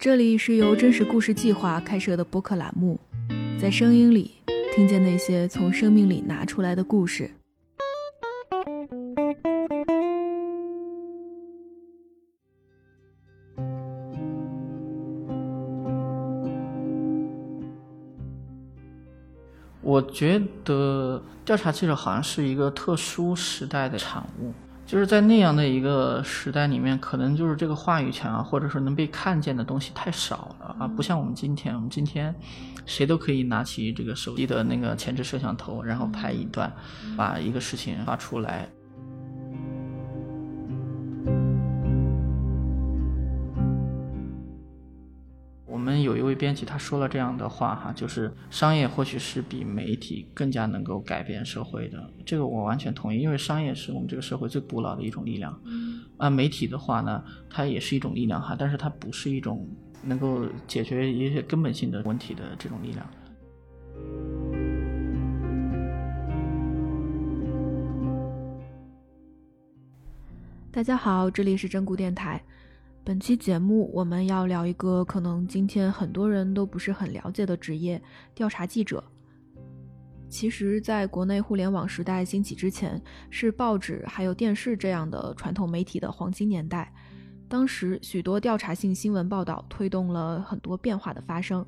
这里是由真实故事计划开设的播客栏目，在声音里听见那些从生命里拿出来的故事。我觉得调查记者好像是一个特殊时代的产物。就是在那样的一个时代里面，可能就是这个话语权啊，或者说能被看见的东西太少了啊，不像我们今天，我们今天谁都可以拿起这个手机的那个前置摄像头，然后拍一段，把一个事情发出来。编辑，他说了这样的话哈，就是商业或许是比媒体更加能够改变社会的。这个我完全同意，因为商业是我们这个社会最古老的一种力量。啊，媒体的话呢，它也是一种力量哈，但是它不是一种能够解决一些根本性的问题的这种力量。大家好，这里是真古电台。本期节目我们要聊一个可能今天很多人都不是很了解的职业——调查记者。其实，在国内互联网时代兴起之前，是报纸还有电视这样的传统媒体的黄金年代。当时，许多调查性新闻报道推动了很多变化的发生，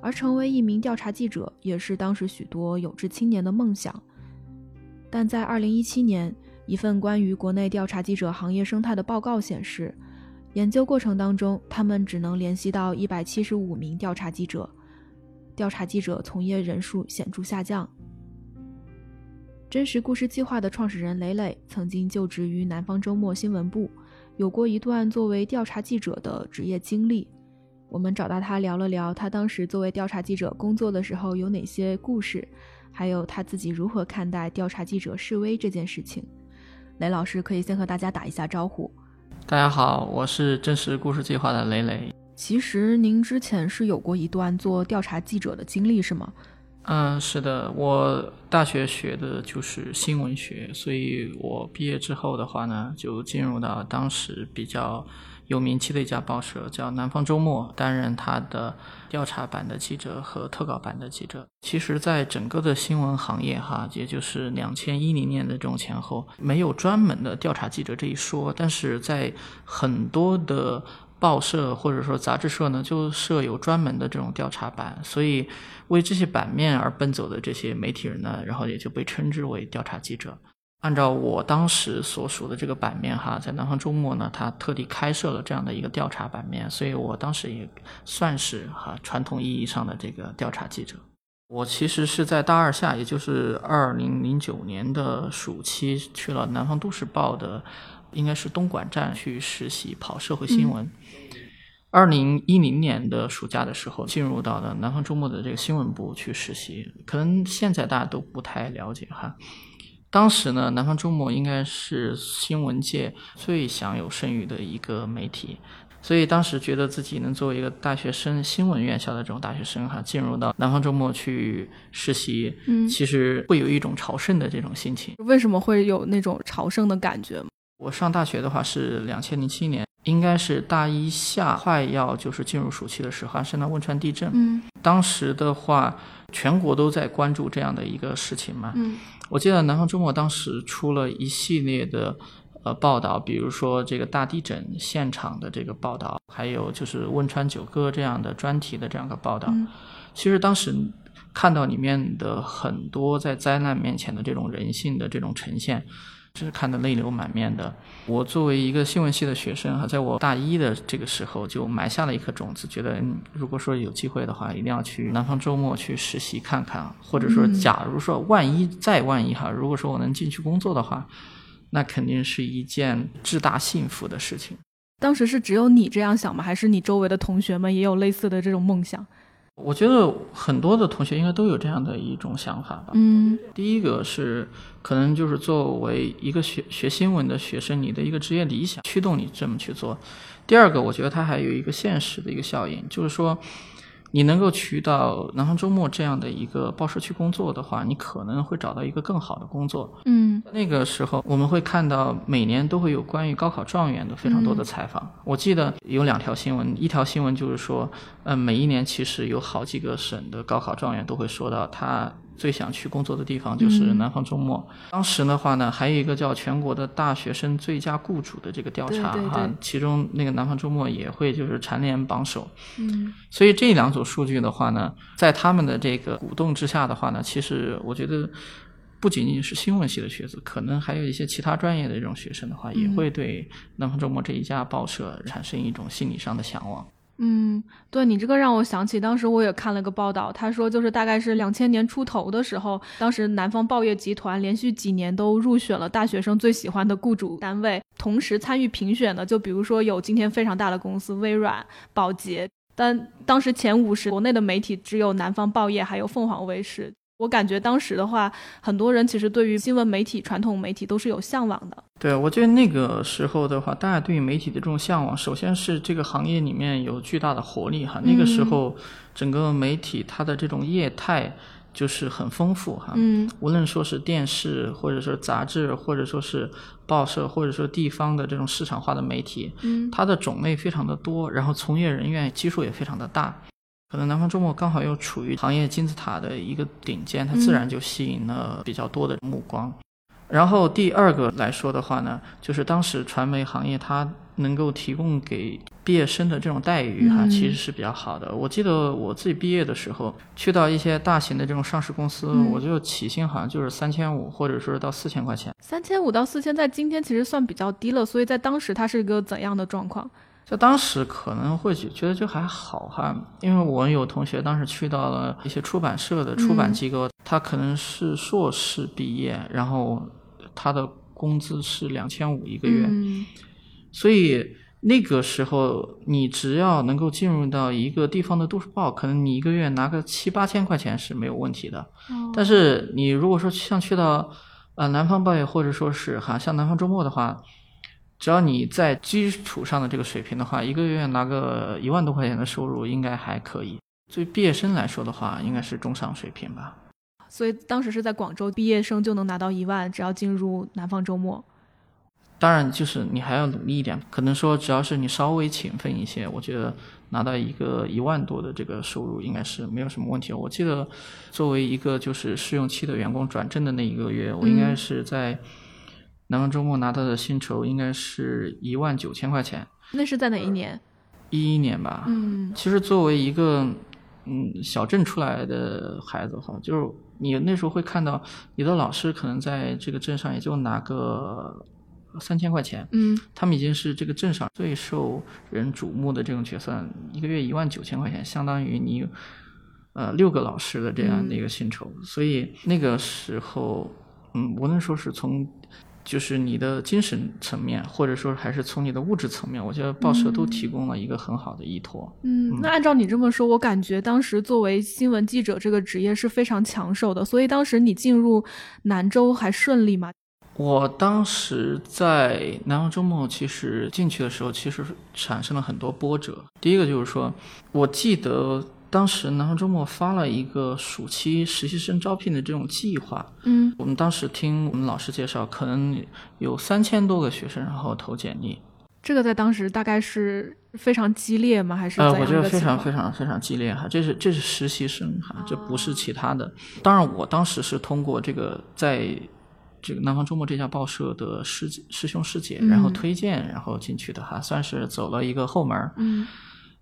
而成为一名调查记者也是当时许多有志青年的梦想。但在2017年，一份关于国内调查记者行业生态的报告显示。研究过程当中，他们只能联系到一百七十五名调查记者，调查记者从业人数显著下降。真实故事计划的创始人雷磊曾经就职于南方周末新闻部，有过一段作为调查记者的职业经历。我们找到他聊了聊，他当时作为调查记者工作的时候有哪些故事，还有他自己如何看待调查记者示威这件事情。雷老师可以先和大家打一下招呼。大家好，我是真实故事计划的雷雷。其实您之前是有过一段做调查记者的经历，是吗？嗯，是的，我大学学的就是新闻学，所以我毕业之后的话呢，就进入到当时比较。有名气的一家报社叫《南方周末》，担任他的调查版的记者和特稿版的记者。其实，在整个的新闻行业，哈，也就是两千一零年的这种前后，没有专门的调查记者这一说。但是在很多的报社或者说杂志社呢，就设有专门的这种调查版，所以为这些版面而奔走的这些媒体人呢，然后也就被称之为调查记者。按照我当时所属的这个版面哈，在南方周末呢，他特地开设了这样的一个调查版面，所以我当时也算是哈传统意义上的这个调查记者。我其实是在大二下，也就是二零零九年的暑期，去了南方都市报的，应该是东莞站去实习跑社会新闻。二零一零年的暑假的时候，进入到了南方周末的这个新闻部去实习，可能现在大家都不太了解哈。当时呢，南方周末应该是新闻界最享有盛誉的一个媒体，所以当时觉得自己能作为一个大学生，新闻院校的这种大学生哈，进入到南方周末去实习，嗯，其实会有一种朝圣的这种心情。为什么会有那种朝圣的感觉？我上大学的话是两千零七年，应该是大一下快要就是进入暑期的时候，是那汶川地震，嗯，当时的话全国都在关注这样的一个事情嘛，嗯。我记得南方周末当时出了一系列的呃报道，比如说这个大地震现场的这个报道，还有就是汶川九歌这样的专题的这样的报道。其实当时看到里面的很多在灾难面前的这种人性的这种呈现。是看得泪流满面的。我作为一个新闻系的学生哈，在我大一的这个时候就埋下了一颗种子，觉得如果说有机会的话，一定要去南方周末去实习看看，或者说，假如说万一再万一哈，如果说我能进去工作的话，那肯定是一件至大幸福的事情。当时是只有你这样想吗？还是你周围的同学们也有类似的这种梦想？我觉得很多的同学应该都有这样的一种想法吧。嗯，第一个是可能就是作为一个学学新闻的学生，你的一个职业理想驱动你这么去做。第二个，我觉得它还有一个现实的一个效应，就是说，你能够去到南方周末这样的一个报社去工作的话，你可能会找到一个更好的工作。嗯那个时候，我们会看到每年都会有关于高考状元的非常多的采访。我记得有两条新闻，一条新闻就是说，呃，每一年其实有好几个省的高考状元都会说到他最想去工作的地方就是南方周末。当时的话呢，还有一个叫全国的大学生最佳雇主的这个调查哈，其中那个南方周末也会就是蝉联榜首。嗯所以这两组数据的话呢，在他们的这个鼓动之下的话呢，其实我觉得不仅仅是新闻系的学子，可能还有一些其他专业的这种学生的话，也会对南方周末这一家报社产生一种心理上的向往。嗯，对你这个让我想起，当时我也看了个报道，他说就是大概是两千年出头的时候，当时南方报业集团连续几年都入选了大学生最喜欢的雇主单位，同时参与评选的，就比如说有今天非常大的公司微软、宝洁，但当时前五十国内的媒体只有南方报业还有凤凰卫视。我感觉当时的话，很多人其实对于新闻媒体、传统媒体都是有向往的。对，我觉得那个时候的话，大家对于媒体的这种向往，首先是这个行业里面有巨大的活力哈。那个时候，整个媒体它的这种业态就是很丰富哈。嗯无论说是电视，或者说杂志，或者说是报社，或者说地方的这种市场化的媒体，嗯它的种类非常的多，然后从业人员基数也非常的大。可能南方周末刚好又处于行业金字塔的一个顶尖，它自然就吸引了比较多的目光。然后第二个来说的话呢，就是当时传媒行业它能够提供给毕业生的这种待遇哈，嗯其实是比较好的。我记得我自己毕业的时候，去到一些大型的这种上市公司，嗯我就起薪好像就是三千五，或者说是到四千块钱。三千五到四千，在今天其实算比较低了，所以在当时它是一个怎样的状况？在当时可能会觉得就还好哈，因为我有同学当时去到了一些出版社的出版机构，他可能是硕士毕业，然后他的工资是两千五一个月，嗯。所以那个时候你只要能够进入到一个地方的都市报，可能你一个月拿个七八千块钱是没有问题的。哦。但是你如果说像去到呃南方报业或者说是哈像南方周末的话，只要你在基础上的这个水平的话，一个月拿个一万多块钱的收入应该还可以。对毕业生来说的话，应该是中上水平吧。所以当时是在广州毕业生就能拿到一万，只要进入南方周末。当然，就是你还要努力一点，可能说只要是你稍微勤奋一些，我觉得拿到一个一万多的这个收入应该是没有什么问题。我记得作为一个就是试用期的员工转正的那一个月，我应该是在南方周末拿到的薪酬应该是一万九千块钱，那是在哪一年？一一年吧。嗯其实作为一个嗯小镇出来的孩子哈，就是你那时候会看到你的老师可能在这个镇上也就拿个三千块钱，嗯他们已经是这个镇上最受人瞩目的这种角色，一个月一万九千块钱，相当于你呃六个老师的这样的一个薪酬，所以那个时候，嗯，无论说是从就是你的精神层面，或者说还是从你的物质层面，我觉得报社都提供了一个很好的依托。嗯，那按照你这么说，我感觉当时作为新闻记者这个职业是非常抢手的，所以当时你进入南州还顺利吗？我当时在南方周末，其实进去的时候，其实产生了很多波折。第一个就是说，我记得当时南方周末发了一个暑期实习生招聘的这种计划。嗯我们当时听我们老师介绍，可能有三千多个学生然后投简历。这个在当时大概是非常激烈吗？还是呃，我觉得非常非常非常激烈哈，这是这是实习生哈，这不哦是其他的。当然，我当时是通过这个在这个南方周末这家报社的师师兄师姐，然后嗯推荐，然后进去的哈，算是走了一个后门儿。嗯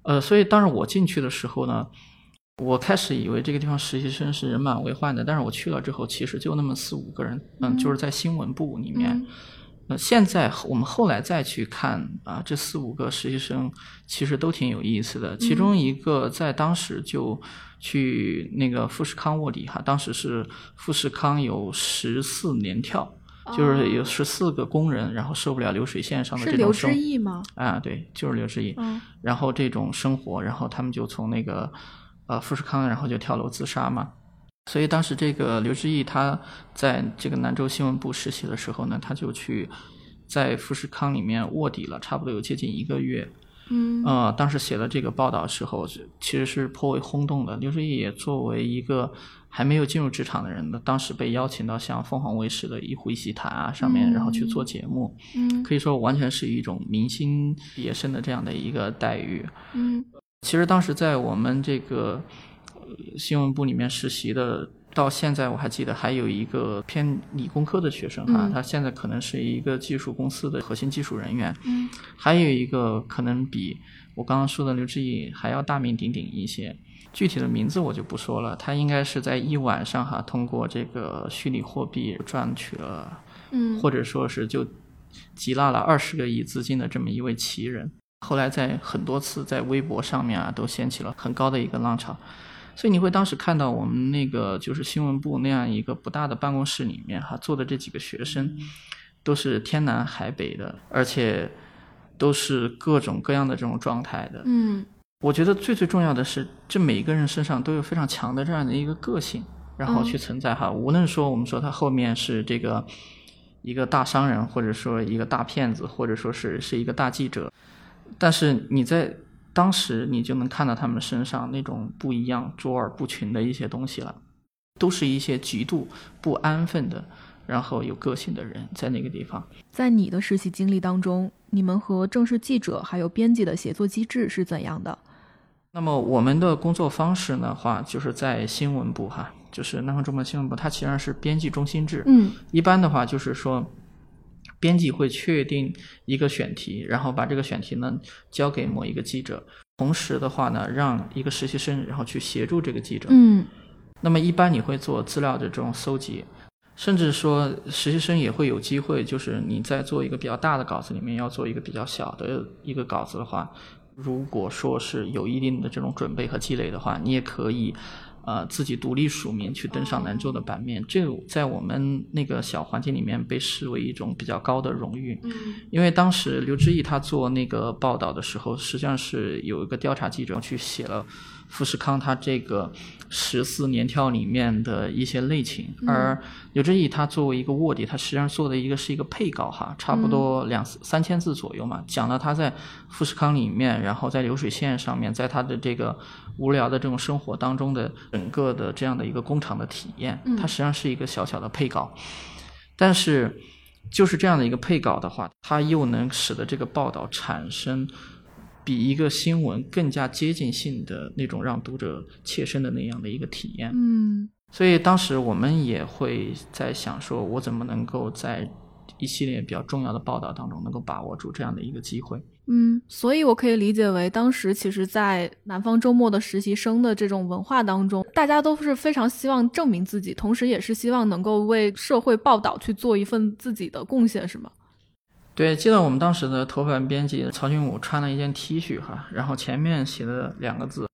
呃，所以当时我进去的时候呢，我开始以为这个地方实习生是人满为患的，但是我去了之后，其实就那么四五个人，嗯，就是在新闻部里面。嗯那现在我们后来再去看啊，这四五个实习生其实都挺有意思的。其中一个在当时就去那个富士康卧底哈，当时是富士康有十四连跳，就是有十四个工人，然后受不了流水线上的这种生知义吗？啊，对，就是刘志毅。嗯然后这种生活，然后他们就从那个呃富士康，然后就跳楼自杀嘛。所以当时这个刘志毅他在这个南州新闻部实习的时候呢，他就去在富士康里面卧底了，差不多有接近一个月。嗯呃，当时写了这个报道的时候，是其实是颇为轰动的。刘志毅也作为一个还没有进入职场的人呢，当时被邀请到像凤凰卫视的《一呼一吸谈》啊上面，然后去做节目，嗯可以说完全是一种明星毕业生的这样的一个待遇。嗯其实当时在我们这个呃新闻部里面实习的，到现在我还记得还有一个偏理工科的学生哈，嗯他现在可能是一个技术公司的核心技术人员，嗯还有一个可能比我刚刚说的刘志毅还要大名鼎鼎一些。具体的名字我就不说了，他应该是在一晚上哈，通过这个虚拟货币赚取了嗯或者说是就集纳了二十个亿资金的这么一位奇人。后来在很多次在微博上面啊，都掀起了很高的一个浪潮。所以你会当时看到我们那个就是新闻部那样一个不大的办公室里面哈，坐的这几个学生，都是天南海北的，而且都是各种各样的这种状态的。嗯我觉得最最重要的是，这每一个人身上都有非常强的这样的一个个性，然后去存在哈。无论说我们说他后面是这个一个大商人，或者说一个大骗子，或者说是是一个大记者，但是你在当时你就能看到他们身上那种不一样、卓尔不群的一些东西了，都是一些极度不安分的，然后有个性的人在那个地方。在你的实习经历当中，你们和正式记者还有编辑的协作机制是怎样的？那么我们的工作方式的话，就是在新闻部哈，就是南方周末新闻部，它其实是编辑中心制。嗯一般的话就是说，编辑会确定一个选题，然后把这个选题呢交给某一个记者，同时的话呢，让一个实习生然后去协助这个记者。嗯那么一般你会做资料的这种搜集，甚至说实习生也会有机会，就是你在做一个比较大的稿子里面要做一个比较小的一个稿子的话，如果说是有一定的这种准备和积累的话，你也可以。呃，自己独立署名去登上兰州的版面，这个在我们那个小环境里面被视为一种比较高的荣誉。嗯因为当时刘志毅他做那个报道的时候，实际上是有一个调查记者去写了富士康它这个十四年跳里面的一些内情，而刘志毅他作为一个卧底，他实际上做的一个是一个配稿哈，差不多两三千字左右嘛，讲了他在富士康里面，然后在流水线上面，在他的这个无聊的这种生活当中的整个的这样的一个工厂的体验，它实际上是一个小小的配稿，但是。就是这样的一个配稿的话，它又能使得这个报道产生比一个新闻更加接近性的那种让读者切身的那样的一个体验。嗯所以当时我们也会在想，说我怎么能够在一系列比较重要的报道当中能够把握住这样的一个机会。嗯，所以我可以理解为，当时其实，在南方周末的实习生的这种文化当中，大家都是非常希望证明自己，同时也是希望能够为社会报道去做一份自己的贡献，是吗？对，记得我们当时的头版编辑曹俊武穿了一件 T 恤哈，然后前面写的两个字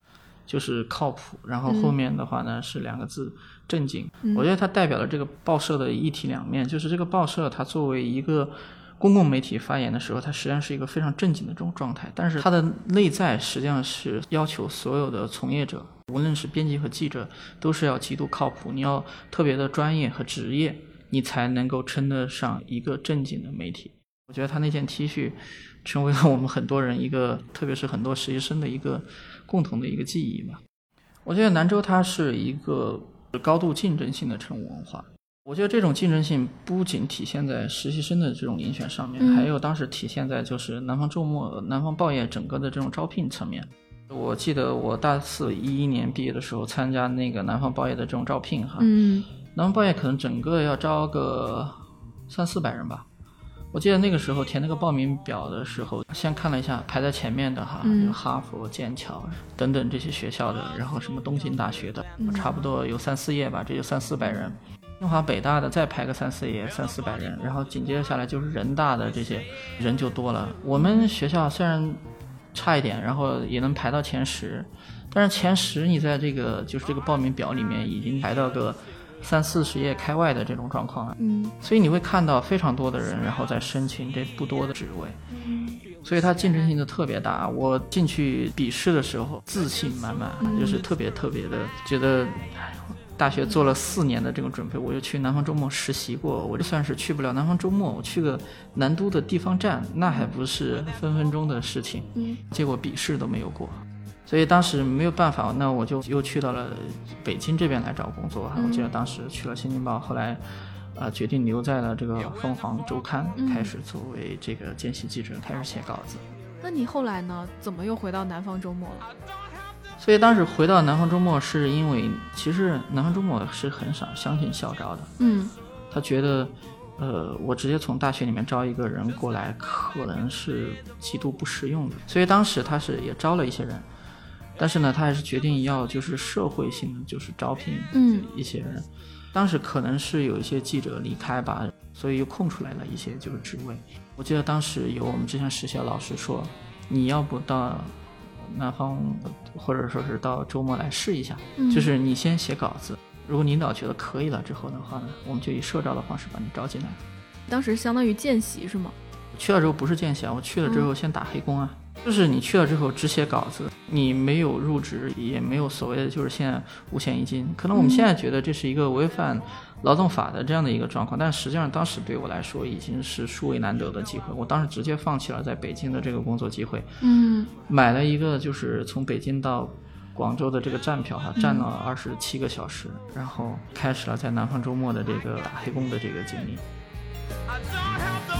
就是靠谱，然后后面的话呢、是两个字正经。嗯我觉得它代表了这个报社的一体两面，就是这个报社它作为一个公共媒体发言的时候，它实际上是一个非常正经的这种状态，但是它的内在实际上是要求所有的从业者，无论是编辑和记者，都是要极度靠谱，你要特别的专业和职业，你才能够称得上一个正经的媒体。我觉得他那件 T 恤成为了我们很多人一个，特别是很多实习生的一个共同的一个记忆吧。我觉得兰州它是一个高度竞争性的成文化。我觉得这种竞争性不仅体现在实习生的这种遴选上面，嗯还有当时体现在就是南方周末、南方报业整个的这种招聘层面。我记得我大四一一年毕业的时候参加那个南方报业的这种招聘哈，嗯南方报业可能整个要招个三四百人吧。我记得那个时候填那个报名表的时候，先看了一下排在前面的哈，嗯有哈佛、剑桥等等这些学校的，然后什么东京大学的，差不多有三四页吧，这就三四百人。清华、北大的再排个三四页，三四百人，然后紧接着下来就是人大的这些人就多了。我们学校虽然差一点，然后也能排到前十，但是前十你在这个就是这个报名表里面已经排到个三四十页开外的这种状况啊。嗯所以你会看到非常多的人，然后在申请这不多的职位，所以它竞争性就特别大。我进去笔试的时候，自信满满，就是特别特别的觉得，哎大学做了四年的这种准备，我又去南方周末实习过，我就算是去不了南方周末，我去个南都的地方站，那还不是分分钟的事情。嗯，结果笔试都没有过，所以当时没有办法，那我就又去到了北京这边来找工作。我记得当时去了《新京报》，后来。呃，决定留在了这个凤凰周刊，开始作为这个见习记者，开始写稿子。那你后来呢？怎么又回到南方周末了？所以当时回到南方周末，是因为其实南方周末是很少相信校招的。嗯，他觉得，呃，我直接从大学里面招一个人过来，可能是极度不实用的。所以当时他是也招了一些人，但是呢，他还是决定要就是社会性的，就是招聘嗯一些人。当时可能是有一些记者离开吧，所以又空出来了一些就是职位。我记得当时有我们之前实习的老师说，你要不到南方，或者说是到周末来试一下，就是你先写稿子，如果领导觉得可以了之后的话呢，我们就以社招的方式把你招进来。当时相当于见习是吗？去了之后不是见习啊，我去了之后先打黑工啊。就是你去了之后只写稿子，你没有入职，也没有所谓的就是现在五险一金。可能我们现在觉得这是一个违反劳动法的这样的一个状况，但实际上当时对我来说已经是殊为难得的机会。我当时直接放弃了在北京的这个工作机会，嗯，买了一个就是从北京到广州的这个站票，哈，站了二十七个小时，然后开始了在南方周末的这个打黑工的这个经历。当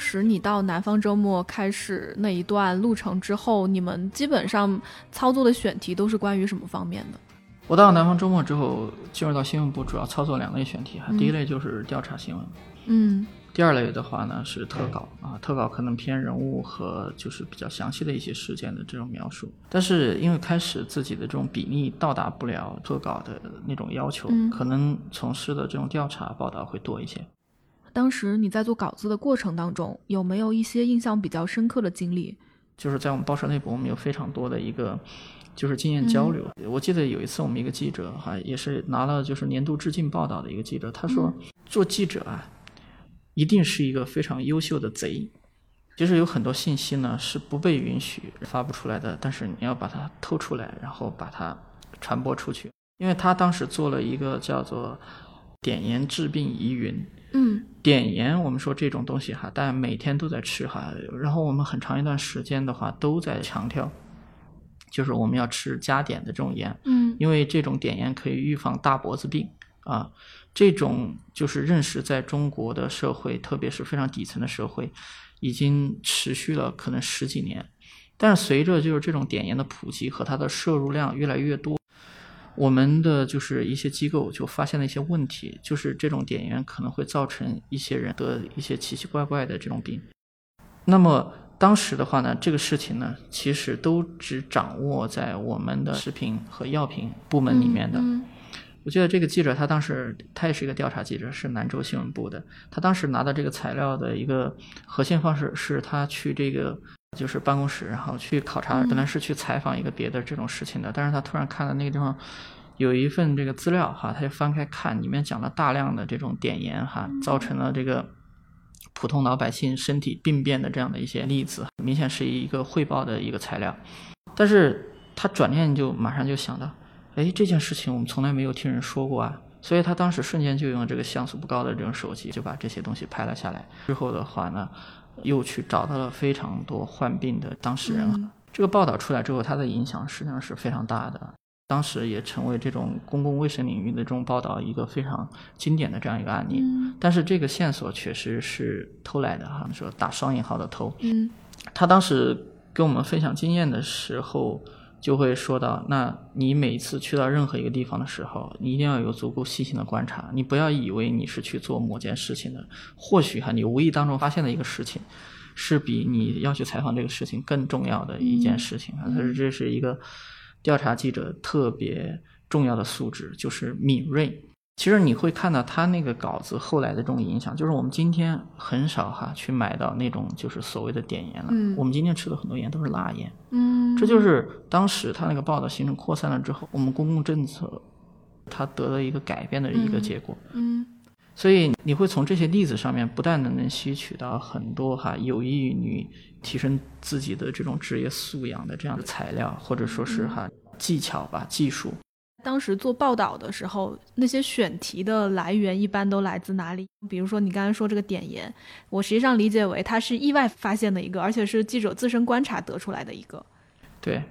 时你到南方周末开始那一段路程之后，你们基本上操作的选题都是关于什么方面的？我到南方周末之后，进入到新闻部，主要操作两类选题哈。第一类就是调查新闻，嗯。第二类的话呢是特稿啊，特稿可能偏人物和就是比较详细的一些事件的这种描述。但是因为开始自己的这种比例到达不了特稿的那种要求，可能从事的这种调查报道会多一些。当时你在做稿子的过程当中，有没有一些印象比较深刻的经历？就是在我们报社内部，我们有非常多的一个就是经验交流。我记得有一次，我们一个记者哈，也是拿了就是年度致敬报道的一个记者，他说做记者啊，一定是一个非常优秀的贼。其实有很多信息呢是不被允许发布出来的，但是你要把它偷出来，然后把它传播出去。因为他当时做了一个叫做碘盐治病疑云。嗯，碘盐，我们说这种东西哈，大家每天都在吃哈，然后我们很长一段时间的话都在强调，就是我们要吃加碘的这种盐，嗯，因为这种碘盐可以预防大脖子病啊，这种就是认识在中国的社会，特别是非常底层的社会，已经持续了可能十几年，但是随着就是这种碘盐的普及和它的摄入量越来越多。我们的就是一些机构就发现了一些问题，就是这种碘源可能会造成一些人得一些奇奇怪怪的这种病。那么当时的话呢，这个事情呢，其实都只掌握在我们的食品和药品部门里面的。我记得这个记者他当时他也是一个调查记者，是兰州新闻部的。他当时拿到这个材料的一个核心方式是他去这个就是办公室，然后去考察，本来是去采访一个别的这种事情的，但是他突然看到那个地方有一份这个资料哈，他就翻开看，里面讲了大量的这种碘盐哈，造成了这个普通老百姓身体病变的这样的一些例子，明显是一个汇报的一个材料。但是他转念就马上就想到，哎，这件事情我们从来没有听人说过啊，所以他当时瞬间就用这个像素不高的这种手机，就把这些东西拍了下来。之后的话呢，又去找到了非常多患病的当事人。这个报道出来之后，它的影响实际上是非常大的。当时也成为这种公共卫生领域的这种报道一个非常经典的这样一个案例。但是这个线索确实是偷来的哈，说打双引号的偷。嗯，他当时跟我们分享经验的时候，就会说到：那你每次去到任何一个地方的时候，你一定要有足够细心的观察，你不要以为你是去做某件事情的，或许哈，你无意当中发现的一个事情，是比你要去采访这个事情更重要的一件事情啊。它是这是一个。调查记者特别重要的素质就是敏锐。其实你会看到他那个稿子后来的这种影响，就是我们今天很少哈去买到那种就是所谓的碘盐了。嗯，我们今天吃的很多盐都是辣盐。嗯，这就是当时他那个报道形成扩散了之后，我们公共政策它得了一个改变的一个结果。嗯所以你会从这些例子上面不但能吸取到很多哈有益于你提升自己的这种职业素养的这样的材料，或者说是哈技巧吧、技术。当时做报道的时候，那些选题的来源一般都来自哪里？比如说你刚才说这个碘盐，我实际上理解为它是意外发现的一个，而且是记者自身观察得出来的一个。对，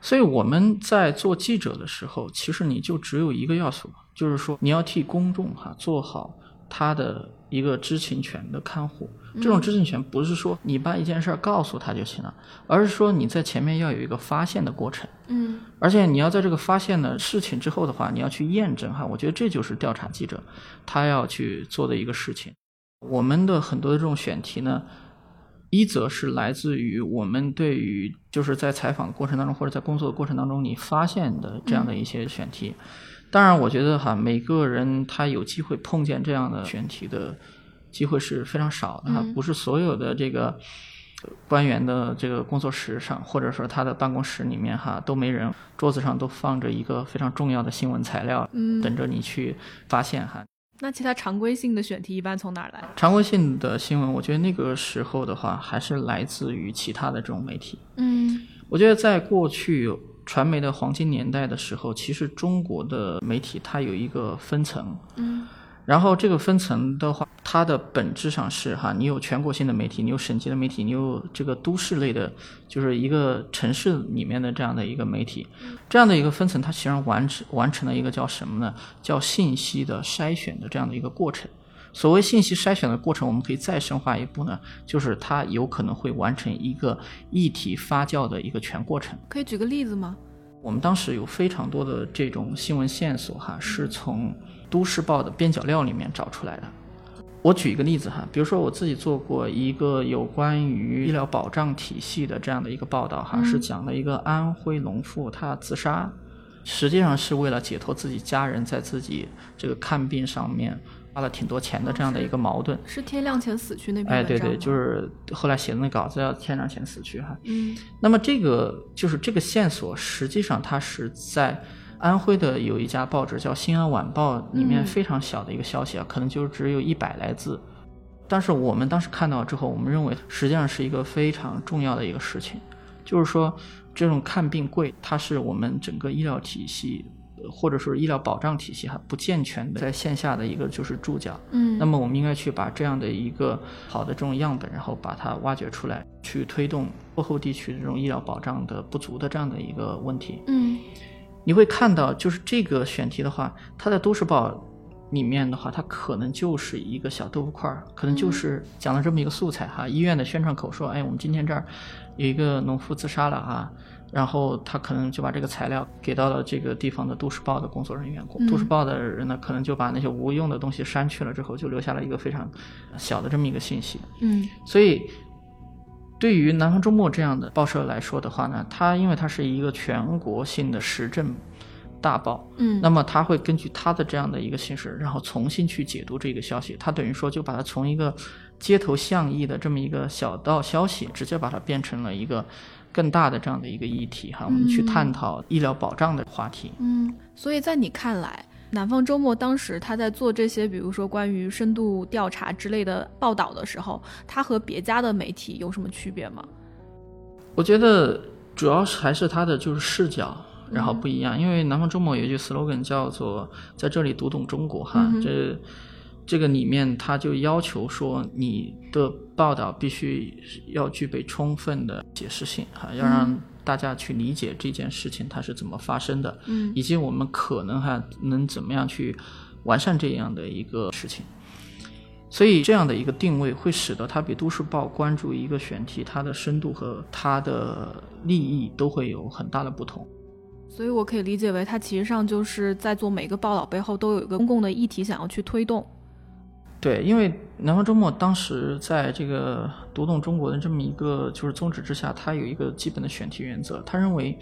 所以我们在做记者的时候，其实你就只有一个要素，就是说你要替公众哈做好他的一个知情权的看护。这种知情权不是说你把一件事儿告诉他就行了，而是说你在前面要有一个发现的过程。嗯而且你要在这个发现的事情之后的话，你要去验证哈，我觉得这就是调查记者他要去做的一个事情。我们的很多的这种选题呢，一则是来自于我们对于就是在采访过程当中或者在工作的过程当中你发现的这样的一些选题。当然，我觉得哈，每个人他有机会碰见这样的选题的机会是非常少的哈，嗯不是所有的这个官员的这个工作室上，或者说他的办公室里面哈都没人，桌子上都放着一个非常重要的新闻材料，嗯，等着你去发现哈。那其他常规性的选题一般从哪儿来？常规性的新闻，我觉得那个时候的话，还是来自于其他的这种媒体。嗯我觉得在过去传媒的黄金年代的时候，其实中国的媒体它有一个分层，嗯然后这个分层的话，它的本质上是哈，你有全国性的媒体，你有省级的媒体，你有这个都市类的，就是一个城市里面的这样的一个媒体，这样的一个分层，它实际上完成完成了一个叫什么呢？叫信息的筛选的这样的一个过程。所谓信息筛选的过程，我们可以再深化一步呢，就是它有可能会完成一个议题发酵的一个全过程。可以举个例子吗？我们当时有非常多的这种新闻线索哈，是从《都市报》的边角料里面找出来的。我举一个例子哈，比如说我自己做过一个有关于医疗保障体系的这样的一个报道哈，嗯是讲了一个安徽农妇她自杀，实际上是为了解脱自己家人在自己这个看病上面花了挺多钱的这样的一个矛盾。是天亮前死去那篇哎，对对，就是后来写的那稿子叫“天亮前死去”哈。嗯那么这个就是这个线索，实际上它是在安徽的有一家报纸叫《新安晚报》里面嗯非常小的一个消息啊，可能就只有一百来字。但是我们当时看到之后，我们认为实际上是一个非常重要的一个事情，就是说这种看病贵，它是我们整个医疗体系呃或者说是医疗保障体系哈不健全的在线下的一个就是注脚。嗯那么我们应该去把这样的一个好的这种样本，然后把它挖掘出来，去推动落后地区的这种医疗保障的不足的这样的一个问题。嗯你会看到，就是这个选题的话，它在都市报里面的话，它可能就是一个小豆腐块儿，可能就是讲了这么一个素材哈。医院的宣传口说，哎，我们今天这儿有一个农夫自杀了啊。然后他可能就把这个材料给到了这个地方的都市报的工作人员，嗯都市报的人呢，可能就把那些无用的东西删去了之后，就留下了一个非常小的这么一个信息。嗯所以，对于南方周末这样的报社来说的话呢，它因为它是一个全国性的时政大报，嗯，那么它会根据它的这样的一个形式，然后重新去解读这个消息。它等于说就把它从一个街头巷议的这么一个小道消息，直接把它变成了一个更大的这样的一个议题哈。我们去探讨医疗保障的话题。嗯，所以在你看来，南方周末当时他在做这些，比如说关于深度调查之类的报道的时候，他和别家的媒体有什么区别吗？我觉得主要是还是他的就是视角，然后不一样。因为南方周末有一句 slogan 叫做“在这里读懂中国”哈，嗯这这个里面它就要求说你的报道必须要具备充分的解释性哈，要让大家去理解这件事情它是怎么发生的，嗯以及我们可能还能怎么样去完善这样的一个事情。所以这样的一个定位会使得它比都市报关注一个选题，它的深度和它的利益都会有很大的不同。所以我可以理解为，它其实上就是在做每个报道背后都有一个公共的议题想要去推动。对，因为南方周末当时在这个读懂中国的这么一个就是宗旨之下，它有一个基本的选题原则，他认为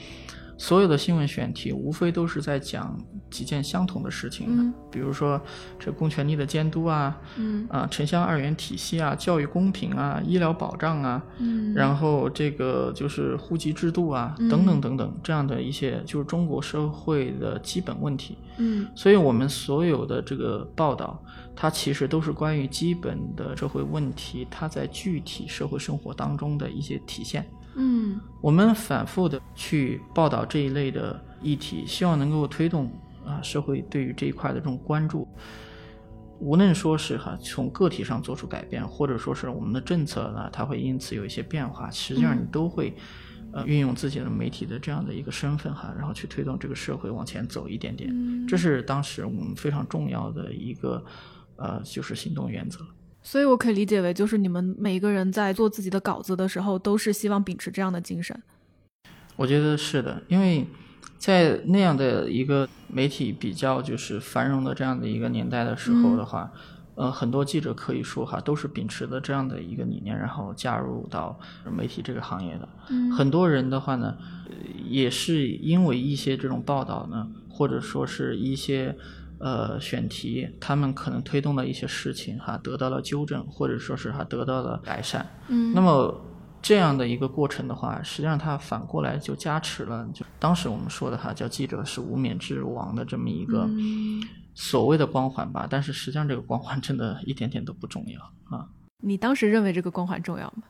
所有的新闻选题无非都是在讲几件相同的事情，嗯。比如说这公权力的监督啊，嗯。啊城乡二元体系啊，教育公平啊，医疗保障啊，嗯。然后这个就是户籍制度啊，嗯等等等等这样的一些就是中国社会的基本问题。嗯。所以我们所有的这个报道，它其实都是关于基本的社会问题，它在具体社会生活当中的一些体现。嗯我们反复的去报道这一类的议题，希望能够推动啊社会对于这一块的这种关注。无论说是哈从个体上做出改变，或者说是我们的政策呢，它会因此有一些变化，实际上你都会呃运用自己的媒体的这样的一个身份哈，然后去推动这个社会往前走一点点。嗯这是当时我们非常重要的一个呃就是行动原则。所以我可以理解为，就是你们每一个人在做自己的稿子的时候，都是希望秉持这样的精神。我觉得是的，因为在那样的一个媒体比较就是繁荣的这样的一个年代的时候的话，呃，很多记者可以说哈都是秉持的这样的一个理念，然后加入到媒体这个行业的。嗯很多人的话呢，呃也是因为一些这种报道呢，或者说是一些呃选题，他们可能推动了一些事情哈，得到了纠正，或者说是哈得到了改善。嗯那么这样的一个过程的话，实际上它反过来就加持了，就当时我们说的哈叫记者是无冕之王的这么一个嗯所谓的光环吧，但是实际上这个光环真的一点点都不重要啊。你当时认为这个光环重要吗？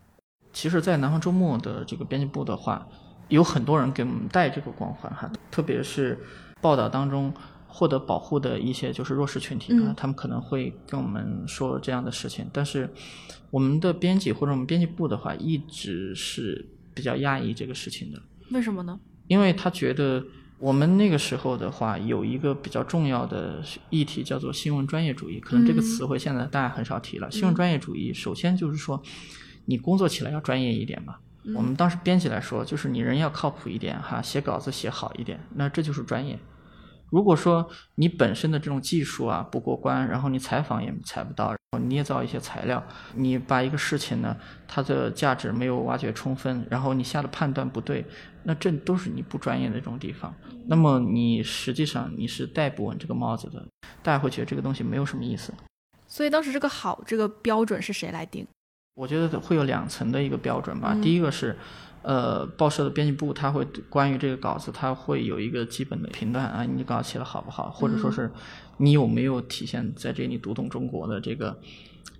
其实，在南方周末的这个编辑部的话，有很多人给我们带这个光环哈，特别是报道当中获得保护的一些就是弱势群体啊，嗯他们可能会跟我们说这样的事情，但是我们的编辑或者我们编辑部的话，一直是比较压抑这个事情的，为什么呢？因为他觉得我们那个时候的话，有一个比较重要的议题叫做新闻专业主义，可能这个嗯词汇现在大家很少提了。新闻专业主义首先就是说，你工作起来要专业一点嘛。我们当时编辑来说，就是你人要靠谱一点哈，写稿子写好一点，那这就是专业。如果说你本身的这种技术啊不过关，然后你采访也采不到，然后捏造一些材料，你把一个事情呢它的价值没有挖掘充分，然后你下的判断不对，那这都是你不专业的这种地方。那么你实际上你是戴不稳这个帽子的，大家会觉得这个东西没有什么意思。所以当时这个好这个标准是谁来定？我觉得会有两层的一个标准吧。嗯第一个是，呃，报社的编辑部他会关于这个稿子，他会有一个基本的评断啊，你稿写的好不好，或者说是你有没有体现在这里读懂中国的这个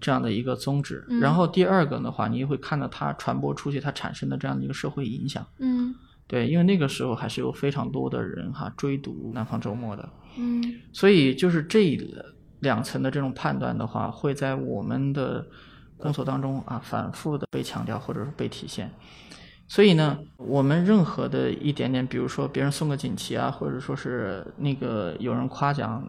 这样的一个宗旨。嗯然后第二个的话，你也会看到它传播出去，它产生的这样的一个社会影响。嗯对，因为那个时候还是有非常多的人哈追读《南方周末》的。嗯所以就是这两层的这种判断的话，会在我们的工作当中啊反复的被强调或者是被体现。所以呢，我们任何的一点点，比如说别人送个锦旗啊，或者说是那个有人夸奖，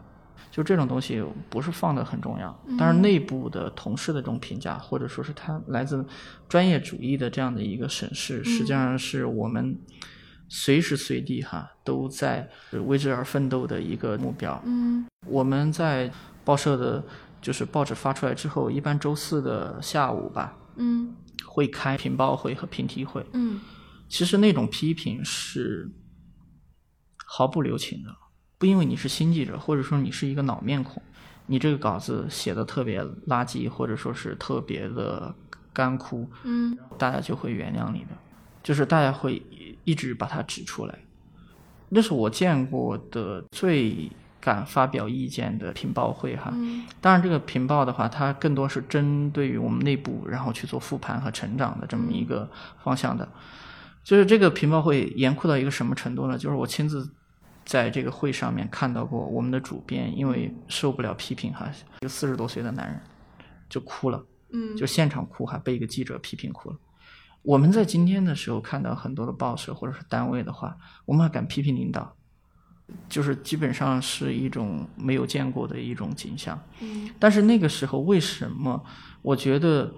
就这种东西不是放的很重要。但是，内部的同事的这种评价，或者说是他来自专业主义的这样的一个审视，实际上是我们随时随地哈都在为之而奋斗的一个目标。嗯我们在报社的，就是报纸发出来之后，一般周四的下午吧，嗯会开评报会和评题会。嗯其实那种批评是毫不留情的，不因为你是新记者，或者说你是一个老面孔，你这个稿子写的特别垃圾，或者说是特别的干枯，嗯大家就会原谅你的，就是大家会一直把它指出来。那是我见过的最敢发表意见的评报会哈。嗯当然，这个评报的话，它更多是针对于我们内部，然后去做复盘和成长的这么一个方向的。就是这个评报会严酷到一个什么程度呢？就是我亲自在这个会上面看到过我们的主编，因为受不了批评哈，一个四十多岁的男人就哭了。嗯就现场哭，哈被一个记者批评哭了。我们在今天的时候看到很多的报社或者是单位的话，我们还敢批评领导，就是基本上是一种没有见过的一种景象。嗯但是那个时候为什么我觉得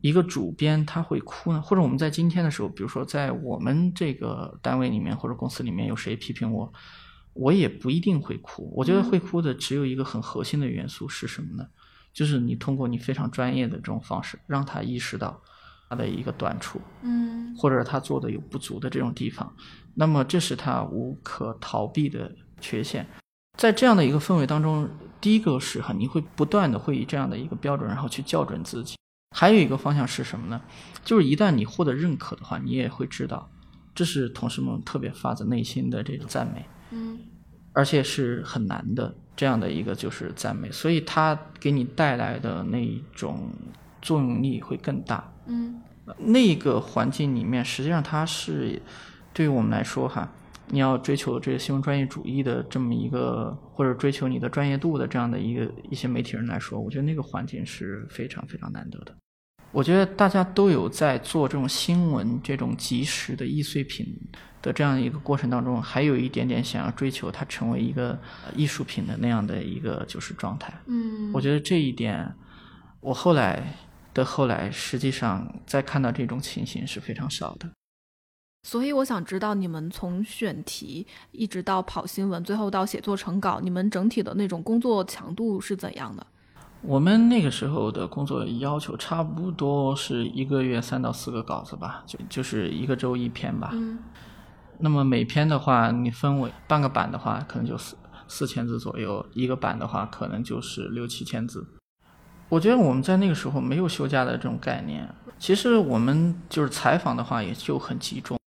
一个主编他会哭呢？或者我们在今天的时候，比如说在我们这个单位里面或者公司里面有谁批评我，我也不一定会哭。我觉得会哭的只有一个很核心的元素是什么呢？就是你通过你非常专业的这种方式，让他意识到他的一个短处，嗯或者他做的有不足的这种地方，那么这是他无可逃避的缺陷。在这样的一个氛围当中，第一个是哈，你会不断的会以这样的一个标准，然后去校准自己。还有一个方向是什么呢？就是一旦你获得认可的话，你也会知道，这是同事们特别发自内心的这种赞美。嗯而且是很难的这样的一个就是赞美，所以它给你带来的那种作用力会更大。嗯那个环境里面，实际上它是对于我们来说哈，你要追求这个新闻专业主义的这么一个，或者追求你的专业度的这样的一个一些媒体人来说，我觉得那个环境是非常非常难得的。我觉得大家都有在做这种新闻这种即时的易碎品的这样一个过程当中，还有一点点想要追求它成为一个呃艺术品的那样的一个就是状态。嗯，我觉得这一点，我后来的后来，实际上再看到这种情形是非常少的。所以我想知道，你们从选题一直到跑新闻，最后到写作成稿，你们整体的那种工作强度是怎样的？我们那个时候的工作要求差不多是一个月三到四个稿子吧，就就是一个周一篇吧。嗯那么每篇的话，你分为半个版的话，可能就四四千字左右；一个版的话，可能就是六七千字。我觉得我们在那个时候没有休假的这种概念。其实我们就是采访的话，也就很集中。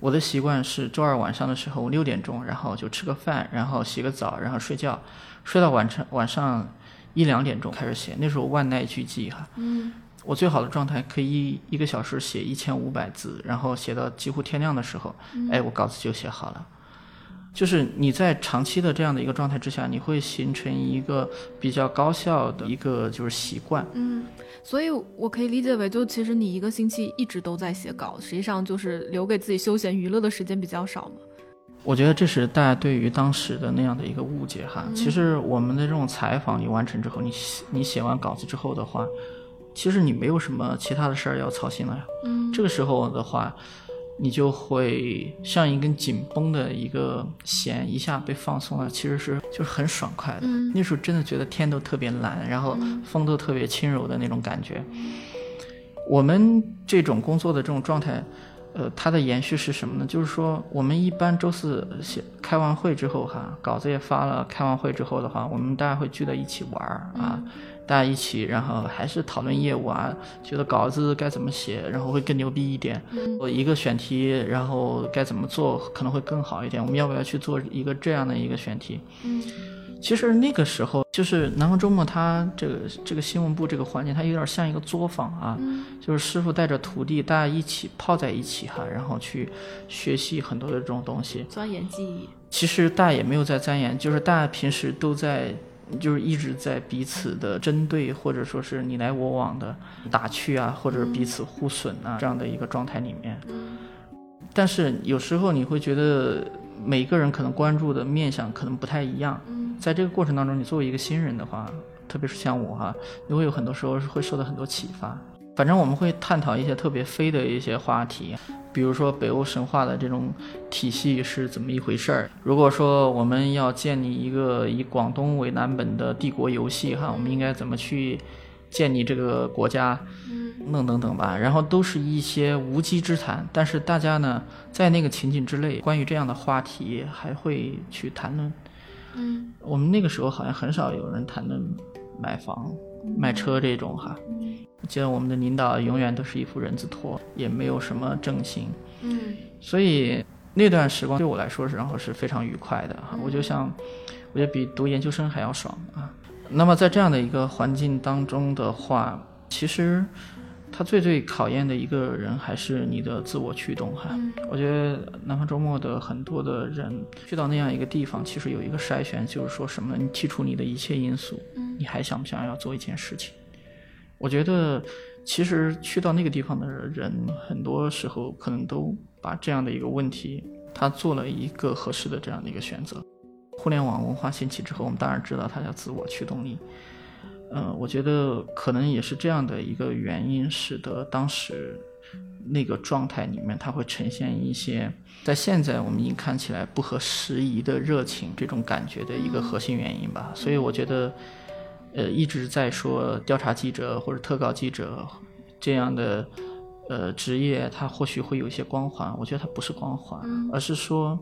我的习惯是周二晚上的时候六点钟，然后就吃个饭，然后洗个澡，然后睡觉，睡到晚上晚上一两点钟开始写。那时候万籁俱寂哈，嗯我最好的状态可以一个小时写一千五百字，然后写到几乎天亮的时候，哎，我稿子就写好了。就是你在长期的这样的一个状态之下，你会形成一个比较高效的一个就是习惯。嗯，所以我可以理解为，就其实你一个星期一直都在写稿，实际上就是留给自己休闲娱乐的时间比较少嘛。我觉得这是大家对于当时的那样的一个误解哈。嗯其实我们的这种采访你完成之后，你写你写完稿子之后的话，其实你没有什么其他的事儿要操心了呀。嗯这个时候的话，你就会像一根紧绷的一个弦一下被放松了，其实是就是很爽快的。嗯那时候真的觉得天都特别蓝，然后风都特别轻柔的那种感觉。我们这种工作的这种状态，呃，它的延续是什么呢？就是说，我们一般周四写开完会之后哈，稿子也发了，开完会之后的话，我们大家会聚在一起玩儿啊，大家一起，然后还是讨论业务啊，觉得稿子该怎么写，然后会更牛逼一点。我一个选题，然后该怎么做可能会更好一点。我们要不要去做一个这样的一个选题？嗯其实那个时候，就是南方周末，它这个这个新闻部这个环境，它有点像一个作坊啊，嗯就是师傅带着徒弟，大家一起泡在一起哈，然后去学习很多的这种东西。钻研技艺。其实大家也没有在钻研，就是大家平时都在，就是一直在彼此的针对，或者说是你来我往的打趣啊，或者彼此互损啊这样的一个状态里面。嗯但是有时候你会觉得每个人可能关注的面相可能不太一样。嗯在这个过程当中，你作为一个新人的话，特别是像我哈，你会有很多时候是会受到很多启发。反正我们会探讨一些特别飞的一些话题，比如说北欧神话的这种体系是怎么一回事儿。如果说我们要建立一个以广东为蓝本的帝国游戏哈，我们应该怎么去建立这个国家？等等等吧，然后都是一些无稽之谈，但是大家呢，在那个情景之内，关于这样的话题还会去谈论。嗯我们那个时候好像很少有人谈论买房、买车这种哈。我记得我们的领导永远都是一副人字拖，也没有什么正形，嗯所以那段时光对我来说是然后是非常愉快的哈。我就像，我觉得比读研究生还要爽啊。那么在这样的一个环境当中的话，其实它最最考验的一个人还是你的自我驱动哈。我觉得南方周末的很多的人去到那样一个地方，其实有一个筛选，就是说什么？你剔除你的一切因素，你还想不想要做一件事情？我觉得其实去到那个地方的人，很多时候可能都把这样的一个问题，他做了一个合适的这样的一个选择。互联网文化兴起之后，我们当然知道它叫自我驱动力。呃，我觉得可能也是这样的一个原因，使得当时那个状态里面，它会呈现一些在现在我们已经看起来不合时宜的热情这种感觉的一个核心原因吧。所以我觉得，呃，一直在说调查记者或者特稿记者这样的呃职业，它或许会有一些光环。我觉得它不是光环，而是说，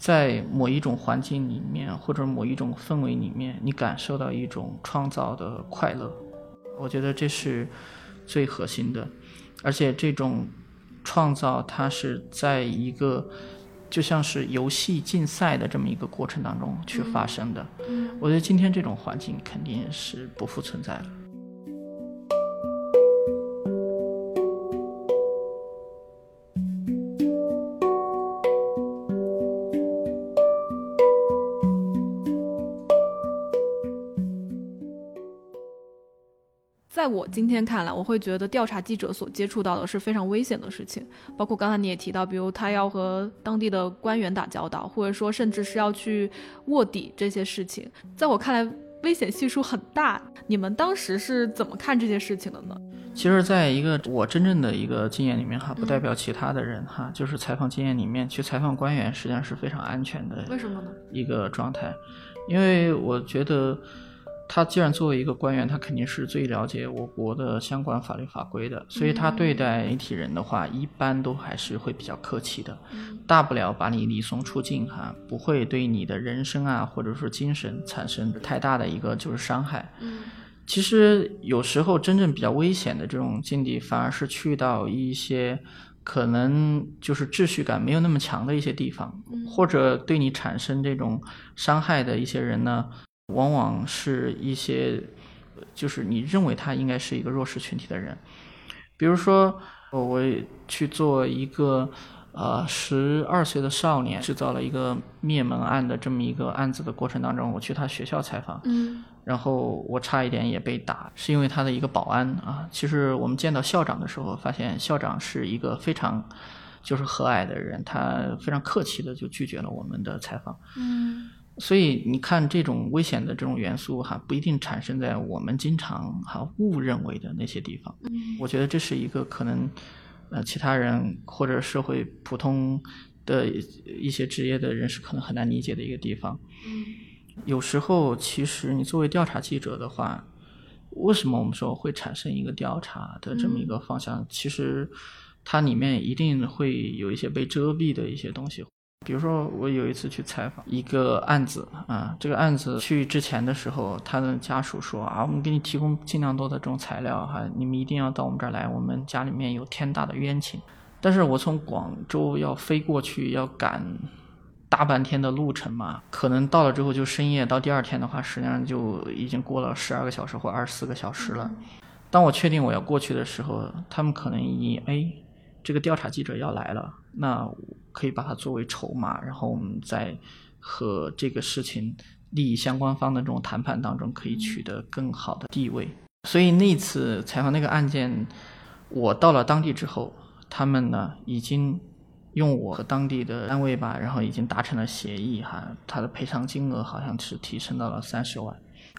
在某一种环境里面或者某一种氛围里面，你感受到一种创造的快乐。我觉得这是最核心的，而且这种创造它是在一个。就像是游戏竞赛的这么一个过程当中去发生的，我觉得今天这种环境肯定是不复存在了。在我今天看来，我会觉得调查记者所接触到的是非常危险的事情，包括刚才你也提到，比如他要和当地的官员打交道，或者说甚至是要去卧底这些事情，在我看来危险系数很大。你们当时是怎么看这些事情的呢？其实，在一个我真正的一个经验里面哈，不代表其他的人哈，就是采访经验里面去采访官员，实际上是非常安全的。为什么呢？一个状态，因为我觉得。他既然作为一个官员，他肯定是最了解我国的相关法律法规的，所以他对待媒体人的话，一般都还是会比较客气的，大不了把你礼送出境哈，不会对你的人生啊或者说精神产生太大的一个就是伤害。其实有时候真正比较危险的这种境地，反而是去到一些可能就是秩序感没有那么强的一些地方，或者对你产生这种伤害的一些人呢。往往是一些，就是你认为他应该是一个弱势群体的人，比如说，我去做一个呃十二岁的少年制造了一个灭门案的这么一个案子的过程当中，我去他学校采访，嗯，然后我差一点也被打，是因为他的一个保安啊。其实我们见到校长的时候，发现校长是一个非常就是和蔼的人，他非常客气的就拒绝了我们的采访，嗯。所以你看，这种危险的这种元素哈，不一定产生在我们经常哈误认为的那些地方。嗯，我觉得这是一个可能，呃，其他人或者社会普通的一些职业的人士可能很难理解的一个地方。嗯，有时候其实你作为调查记者的话，为什么我们说会产生一个调查的这么一个方向？其实它里面一定会有一些被遮蔽的一些东西。比如说，我有一次去采访一个案子啊，这个案子去之前的时候，他的家属说啊，我们给你提供尽量多的这种材料哈，你们一定要到我们这儿来，我们家里面有天大的冤情。但是我从广州要飞过去，要赶大半天的路程嘛，可能到了之后就深夜，到第二天的话，实际上就已经过了十二个小时或二十四个小时了。当我确定我要过去的时候，他们可能以哎，这个调查记者要来了，那。可以把它作为筹码，然后我们在和这个事情利益相关方的这种谈判当中，可以取得更好的地位。所以那次采访那个案件，我到了当地之后，他们呢已经用我和当地的单位吧，然后已经达成了协议哈，他的赔偿金额好像是提升到了三十万。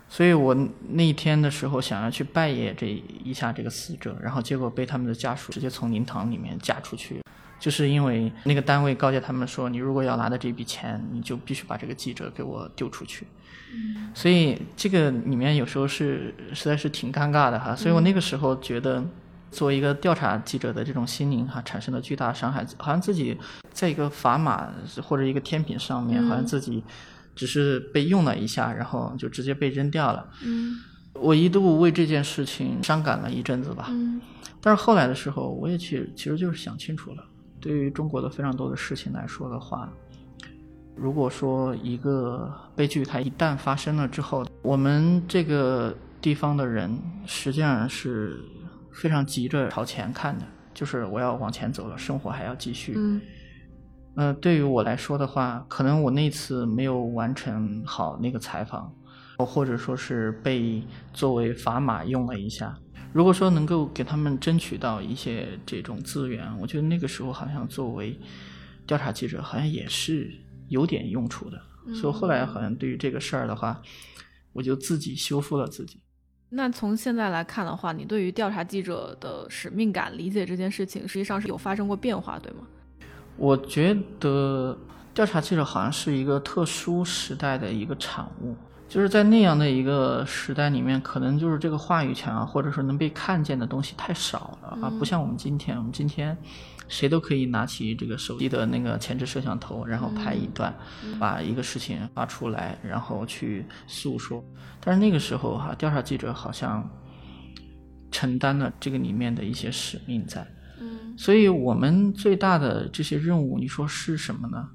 所以我那天的时候想要去拜谒这一下这个死者，然后结果被他们的家属直接从灵堂里面架出去。就是因为那个单位告诫他们说，你如果要拿的这笔钱，你就必须把这个记者给我丢出去。所以这个里面有时候是实在是挺尴尬的哈。所以我那个时候觉得，作为一个调查记者的这种心灵哈，产生了巨大的伤害，好像自己在一个砝码或者一个天平上面，好像自己只是被用了一下，然后就直接被扔掉了。我一度为这件事情伤感了一阵子吧。但是后来的时候，我也去其实就是想清楚了。对于中国的非常多的事情来说的话，如果说一个悲剧它一旦发生了之后，我们这个地方的人实际上是非常急着朝前看的，就是我要往前走了，生活还要继续。嗯，呃，对于我来说的话，可能我那次没有完成好那个采访，或者说是被作为砝码用了一下。如果说能够给他们争取到一些这种资源，我觉得那个时候好像作为调查记者，好像也是有点用处的。所以后来好像对于这个事儿的话，我就自己修复了自己。那从现在来看的话，你对于调查记者的使命感理解这件事情，实际上是有发生过变化，对吗？我觉得调查记者好像是一个特殊时代的一个产物。就是在那样的一个时代里面，可能就是这个话语权啊，或者说能被看见的东西太少了啊，不像我们今天，我们今天谁都可以拿起这个手机的那个前置摄像头，然后拍一段，把一个事情发出来，然后去诉说。但是那个时候哈，调查记者好像承担了这个里面的一些使命在。嗯所以我们最大的这些任务，你说是什么呢？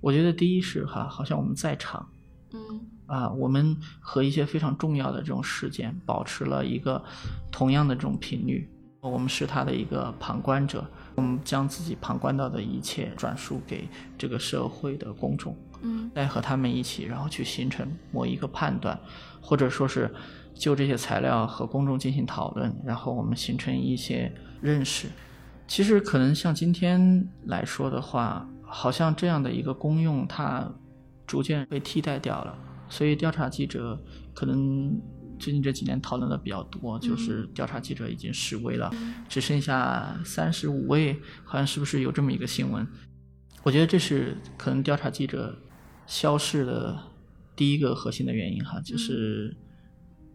我觉得第一是哈，好像我们在场。嗯啊，我们和一些非常重要的这种事件保持了一个同样的这种频率，我们是他的一个旁观者，我们将自己旁观到的一切转述给这个社会的公众，嗯再和他们一起，然后去形成某一个判断，或者说是就这些材料和公众进行讨论，然后我们形成一些认识。其实可能像今天来说的话，好像这样的一个功用，它逐渐被替代掉了。所以调查记者可能最近这几年讨论的比较多，就是调查记者已经示威了，只剩下三十五位，好像是不是有这么一个新闻？我觉得这是可能调查记者消逝的第一个核心的原因哈，就是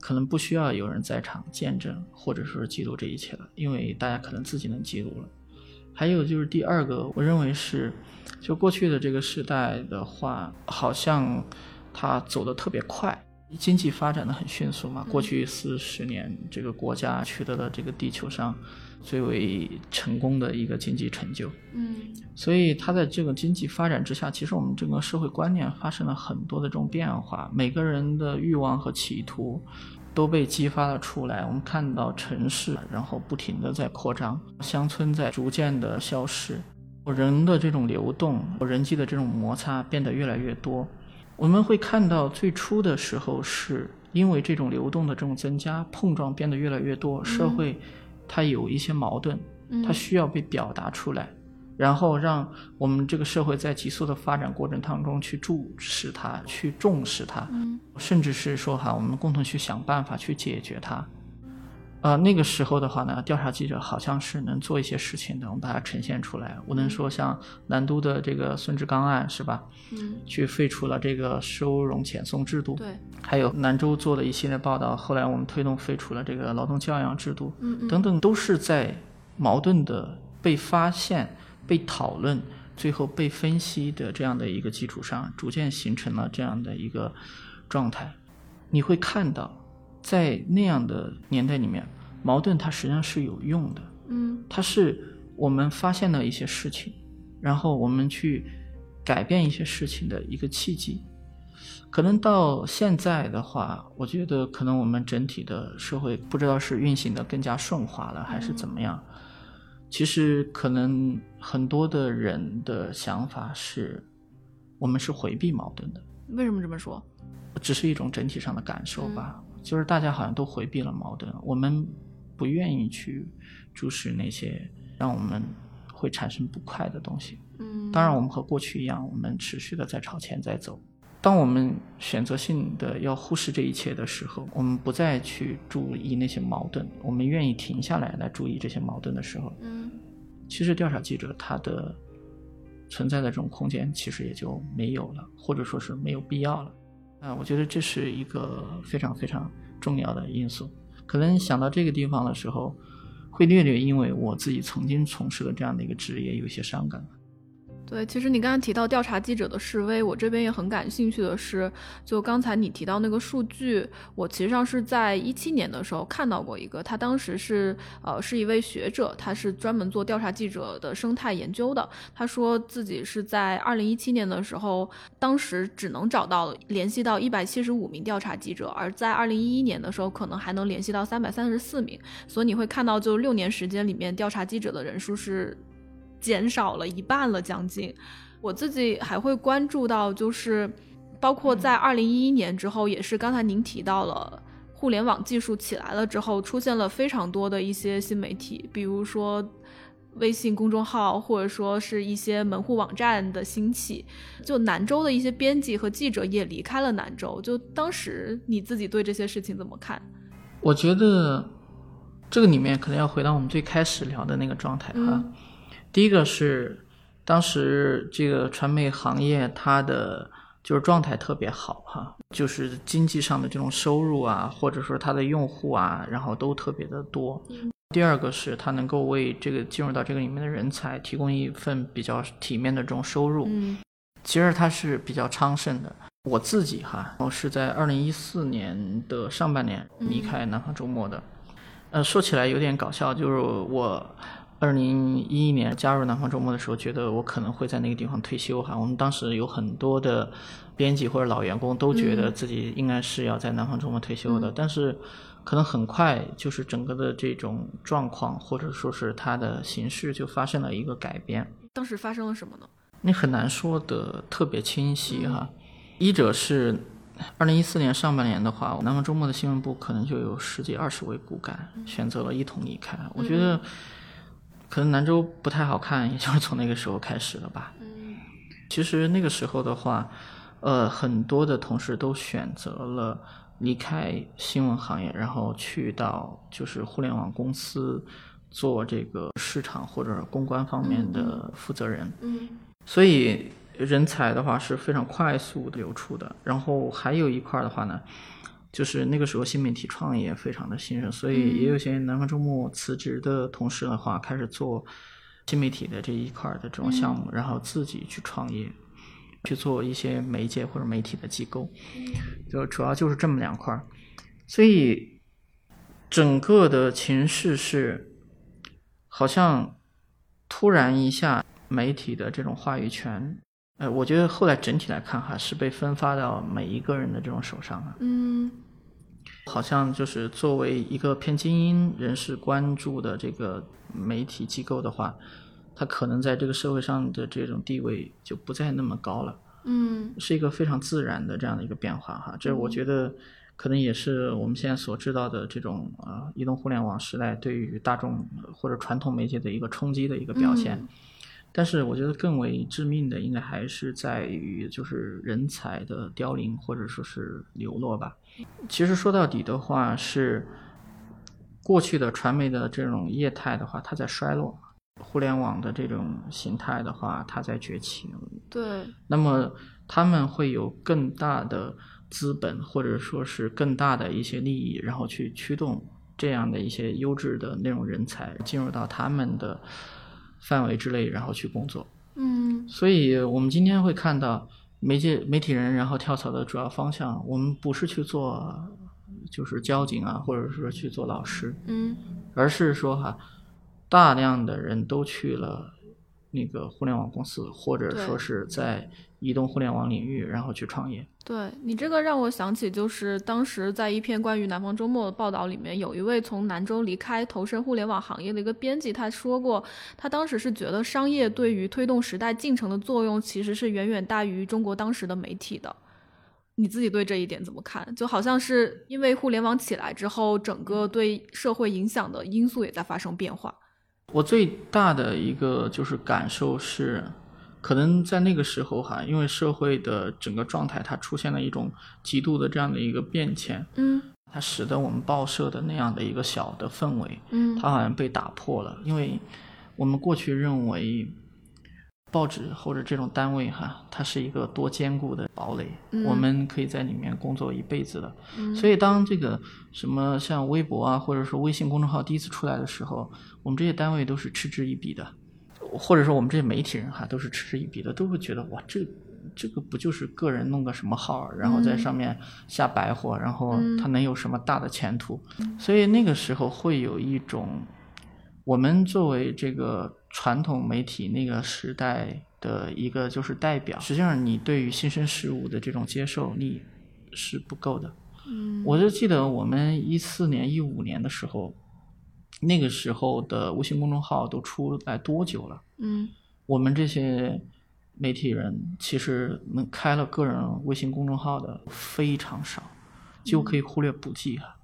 可能不需要有人在场见证或者说是记录这一切了，因为大家可能自己能记录了。还有就是第二个，我认为是，就过去的这个时代的话，好像它走得特别快，经济发展的很迅速嘛。过去四十年，这个国家取得了这个地球上最为成功的一个经济成就。嗯所以它在这个经济发展之下，其实我们整个社会观念发生了很多的这种变化，每个人的欲望和企图都被激发了出来。我们看到城市，然后不停的在扩张，乡村在逐渐的消失，人的这种流动，人际的这种摩擦变得越来越多。我们会看到最初的时候，是因为这种流动的这种增加，碰撞变得越来越多，社会它有一些矛盾，它需要被表达出来。然后让我们这个社会在急速的发展过程当中去注视它，去重视它，嗯甚至是说哈，我们共同去想办法去解决它。呃，那个时候的话呢，调查记者好像是能做一些事情的，我们把它呈现出来。我能说像南都的这个孙志刚案是吧？嗯，去废除了这个收容遣送制度，对，还有兰州做的一系列报道，后来我们推动废除了这个劳动教养制度，嗯嗯等等，都是在矛盾的被发现、被讨论、最后被分析的这样的一个基础上，逐渐形成了这样的一个状态。你会看到，在那样的年代里面，矛盾它实际上是有用的，嗯它是我们发现了一些事情，然后我们去改变一些事情的一个契机。可能到现在的话，我觉得可能我们整体的社会不知道是运行的更加顺滑了，还是怎么样。其实可能很多的人的想法是，我们是回避矛盾的，为什么这么说？只是一种整体上的感受吧。就是大家好像都回避了矛盾，我们不愿意去注视那些让我们会产生不快的东西。嗯，当然，我们和过去一样，我们持续的在朝前在走。当我们选择性的要忽视这一切的时候，我们不再去注意那些矛盾，我们愿意停下来来注意这些矛盾的时候，嗯其实调查记者他的存在的这种空间其实也就没有了，或者说是没有必要了。啊，我觉得这是一个非常非常重要的因素。可能想到这个地方的时候，会略略因为我自己曾经从事的这样的一个职业有些伤感。对，其实你刚才提到调查记者的示威，我这边也很感兴趣的是，就刚才你提到那个数据，我其实上是在一七年的时候看到过一个，他当时是呃是一位学者，他是专门做调查记者的生态研究的，他说自己是在二零一七年的时候，当时只能找到联系到一百七十五名调查记者，而在二零一一年的时候，可能还能联系到三百三十四名，所以你会看到，就六年时间里面，调查记者的人数是减少了一半了，将近。我自己还会关注到，就是包括在二零一一年之后，也是刚才您提到了。互联网技术起来了之后，出现了非常多的一些新媒体，比如说微信公众号，或者说是一些门户网站的兴起。就南州的一些编辑和记者也离开了南州。就当时你自己对这些事情怎么看？我觉得这个里面可能要回到我们最开始聊的那个状态哈。嗯第一个是当时这个传媒行业它的就是状态特别好哈，就是经济上的这种收入啊，或者说它的用户啊，然后都特别的多。第二个是它能够为这个进入到这个里面的人才提供一份比较体面的这种收入。嗯其实它是比较昌盛的。我自己哈，我是在二零一四年的上半年离开南方周末的。呃，说起来有点搞笑，就是我二零一一年加入南方周末的时候，觉得我可能会在那个地方退休哈。我们当时有很多的编辑或者老员工都觉得自己应该是要在南方周末退休的，但是可能很快就是整个的这种状况或者说是它的形式就发生了一个改变。当时发生了什么呢？你很难说的特别清晰哈。一者是二零一四年上半年的话，南方周末的新闻部可能就有十几二十位骨干选择了一同离开。我觉得可能兰州不太好看，也就是从那个时候开始了吧。嗯其实那个时候的话，呃，很多的同事都选择了离开新闻行业，然后去到就是互联网公司做这个市场或者公关方面的负责人。嗯所以人才的话是非常快速的流出的。然后还有一块儿的话呢，就是那个时候新媒体创业非常的兴盛，所以也有些南方周末辞职的同事的话，开始做新媒体的这一块儿的这种项目，然后自己去创业，去做一些媒介或者媒体的机构，就主要就是这么两块儿。所以整个的情势是好像突然一下。媒体的这种话语权，呃，我觉得后来整体来看哈，是被分发到每一个人的这种手上了。嗯好像就是作为一个偏精英人士关注的这个媒体机构的话，它可能在这个社会上的这种地位就不再那么高了，嗯是一个非常自然的这样的一个变化哈。这我觉得可能也是我们现在所知道的这种呃移动互联网时代对于大众或者传统媒介的一个冲击的一个表现。嗯但是我觉得更为致命的，应该还是在于就是人才的凋零或者说是流落吧。其实说到底的话，是过去的传媒的这种业态的话，它在衰落；互联网的这种形态的话，它在崛起。对，那么他们会有更大的资本，或者说是更大的一些利益，然后去驱动这样的一些优质的内容人才进入到他们的范围之内，然后去工作。嗯所以我们今天会看到媒介媒体人，然后跳槽的主要方向，我们不是去做就是交警啊，或者说去做老师，嗯而是说哈，大量的人都去了那个互联网公司，或者说是在移动互联网领域，然后去创业。对你这个让我想起，就是当时在一篇关于南方周末的报道里面，有一位从南州离开投身互联网行业的一个编辑，他说过，他当时是觉得商业对于推动时代进程的作用其实是远远大于中国当时的媒体的。你自己对这一点怎么看？就好像是因为互联网起来之后，整个对社会影响的因素也在发生变化。我最大的一个就是感受是，可能在那个时候哈，因为社会的整个状态它出现了一种极度的这样的一个变迁，嗯。它使得我们报社的那样的一个小的氛围，嗯。它好像被打破了。因为我们过去认为报纸或者这种单位哈，它是一个多坚固的堡垒，嗯。我们可以在里面工作一辈子的。嗯。所以当这个什么像微博啊，或者说微信公众号第一次出来的时候，我们这些单位都是嗤之以鼻的，或者说我们这些媒体人哈都是嗤之以鼻的，都会觉得哇，这这个不就是个人弄个什么号，然后在上面瞎白活，然后他能有什么大的前途？所以那个时候会有一种，我们作为这个传统媒体那个时代的一个就是代表，实际上你对于新生事物的这种接受力是不够的。嗯我就记得我们一四年、一五年的时候，那个时候的微信公众号都出来多久了？嗯我们这些媒体人其实能开了个人微信公众号的非常少，几乎可以忽略不计啊。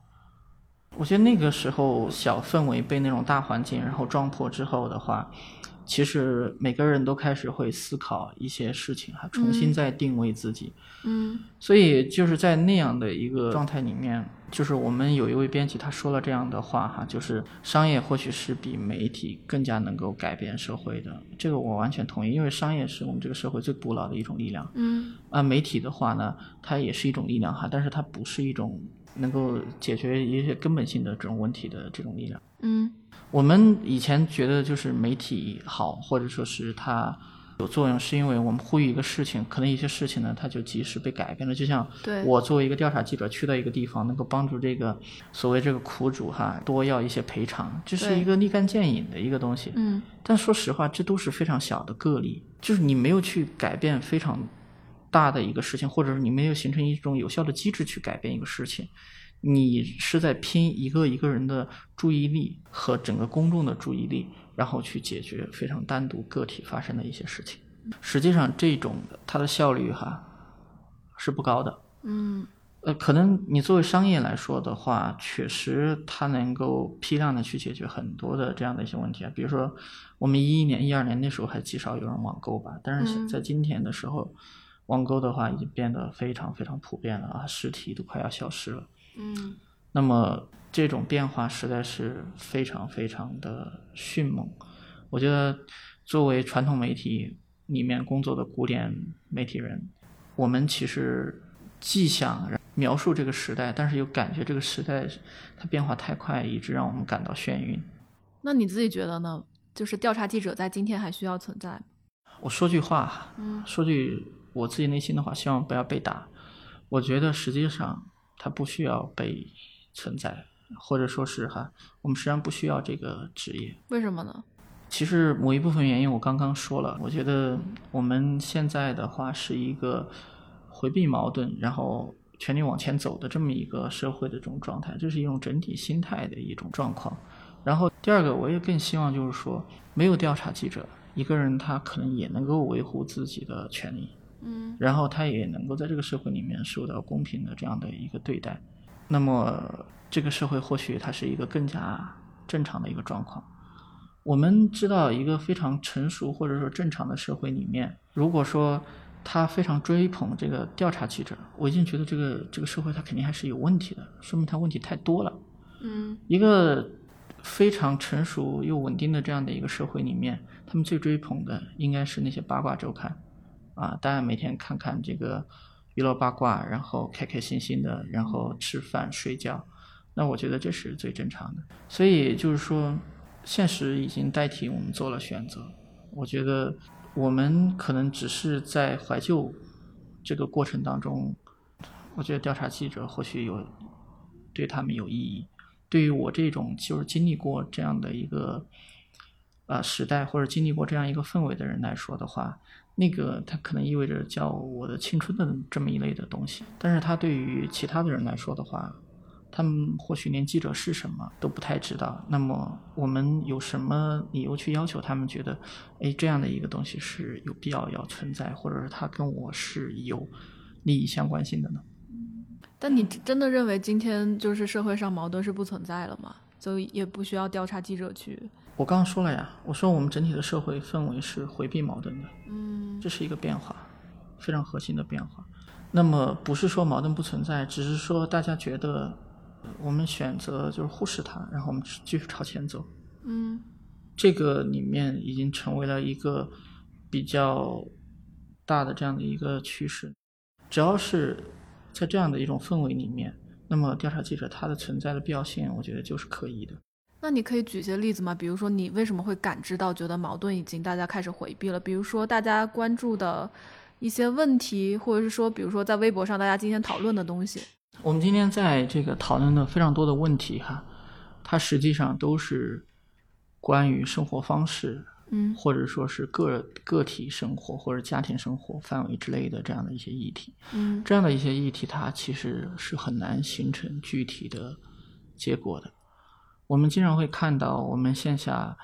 我觉得那个时候小氛围被那种大环境然后撞破之后的话，其实每个人都开始会思考一些事情，哈，重新再定位自己。嗯所以就是在那样的一个状态里面，就是我们有一位编辑他说了这样的话哈，就是商业或许是比媒体更加能够改变社会的，这个我完全同意，因为商业是我们这个社会最古老的一种力量。嗯啊，媒体的话呢，它也是一种力量哈，但是它不是一种能够解决一些根本性的这种问题的这种力量。嗯我们以前觉得就是媒体好，或者说是它有作用，是因为我们呼吁一个事情，可能一些事情呢，它就及时被改变了。就像我作为一个调查记者去到一个地方，能够帮助这个所谓这个苦主哈多要一些赔偿，这是一个立竿见影的一个东西。嗯但说实话，这都是非常小的个例，就是你没有去改变非常大的一个事情，或者是你没有形成一种有效的机制去改变一个事情，你是在拼一个一个人的注意力和整个公众的注意力，然后去解决非常单独个体发生的一些事情。实际上，这种它的效率哈是不高的。嗯呃，可能你作为商业来说的话，确实它能够批量的去解决很多的这样的一些问题啊。比如说，我们一一年、一二年那时候还极少有人网购吧，但是嗯在今天的时候，网购的话已经变得非常非常普遍了啊，实体都快要消失了。嗯那么这种变化实在是非常非常的迅猛。我觉得作为传统媒体里面工作的古典媒体人，我们其实既想描述这个时代，但是又感觉这个时代它变化太快，以致让我们感到眩晕。那你自己觉得呢？就是调查记者在今天还需要存在吗？我说句话，嗯说句我自己内心的话，希望不要被打。我觉得实际上它不需要被存在，或者说是哈，我们实际上不需要这个职业。为什么呢？其实某一部分原因我刚刚说了，我觉得我们现在的话是一个回避矛盾，然后全力往前走的这么一个社会的这种状态，这是一种整体心态的一种状况。然后第二个，我也更希望就是说，没有调查记者，一个人他可能也能够维护自己的权利，嗯然后他也能够在这个社会里面受到公平的这样的一个对待，那么这个社会或许它是一个更加正常的一个状况。我们知道，一个非常成熟或者说正常的社会里面，如果说他非常追捧这个调查记者，我已经觉得这个这个社会他肯定还是有问题的，说明他问题太多了。嗯一个非常成熟又稳定的这样的一个社会里面，他们最追捧的应该是那些八卦周刊，啊，大家每天看看这个娱乐八卦，然后开开心心的，然后吃饭睡觉，那我觉得这是最正常的。所以就是说，现实已经代替我们做了选择。我觉得我们可能只是在怀旧这个过程当中，我觉得调查记者或许有对他们有意义。对于我这种就是经历过这样的一个呃时代，或者经历过这样一个氛围的人来说的话，那个它可能意味着叫我的青春的这么一类的东西。但是它对于其他的人来说的话，他们或许连记者是什么都不太知道。那么我们有什么理由去要求他们觉得，哎，这样的一个东西是有必要要存在，或者是它跟我是有利益相关性的呢？但你真的认为今天就是社会上矛盾是不存在了吗？就也不需要调查记者去，我刚刚说了呀，我说我们整体的社会氛围是回避矛盾的，嗯这是一个变化，非常核心的变化。那么不是说矛盾不存在，只是说大家觉得呃我们选择就是忽视它，然后我们继续朝前走。嗯这个里面已经成为了一个比较大的这样的一个趋势。只要是在这样的一种氛围里面，那么调查记者他的存在的必要性，我觉得就是可疑的。那你可以举些例子吗？比如说你为什么会感知到觉得矛盾已经大家开始回避了？比如说大家关注的一些问题，或者是说，比如说在微博上大家今天讨论的东西。我们今天在这个讨论的非常多的问题哈，它实际上都是关于生活方式，嗯或者说是个个体生活或者家庭生活范围之类的这样的一些议题。嗯这样的一些议题，它其实是很难形成具体的结果的。我们经常会看到，我们线下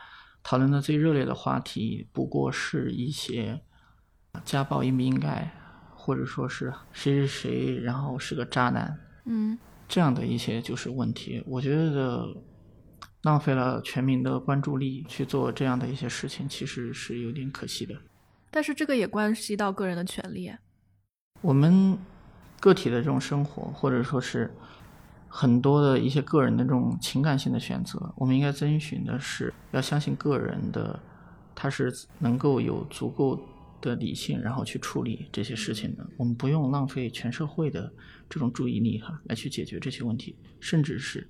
讨论的最热烈的话题，不过是一些家暴应不应该，或者说是谁谁谁，然后是个渣男，嗯这样的一些就是问题。我觉得浪费了全民的关注力去做这样的一些事情，其实是有点可惜的。但是这个也关系到个人的权利。我们个体的这种生活，或者说是很多的一些个人的这种情感性的选择，我们应该遵循的是要相信个人的，他是能够有足够的理性，然后去处理这些事情的。我们不用浪费全社会的这种注意力哈，来去解决这些问题，甚至是。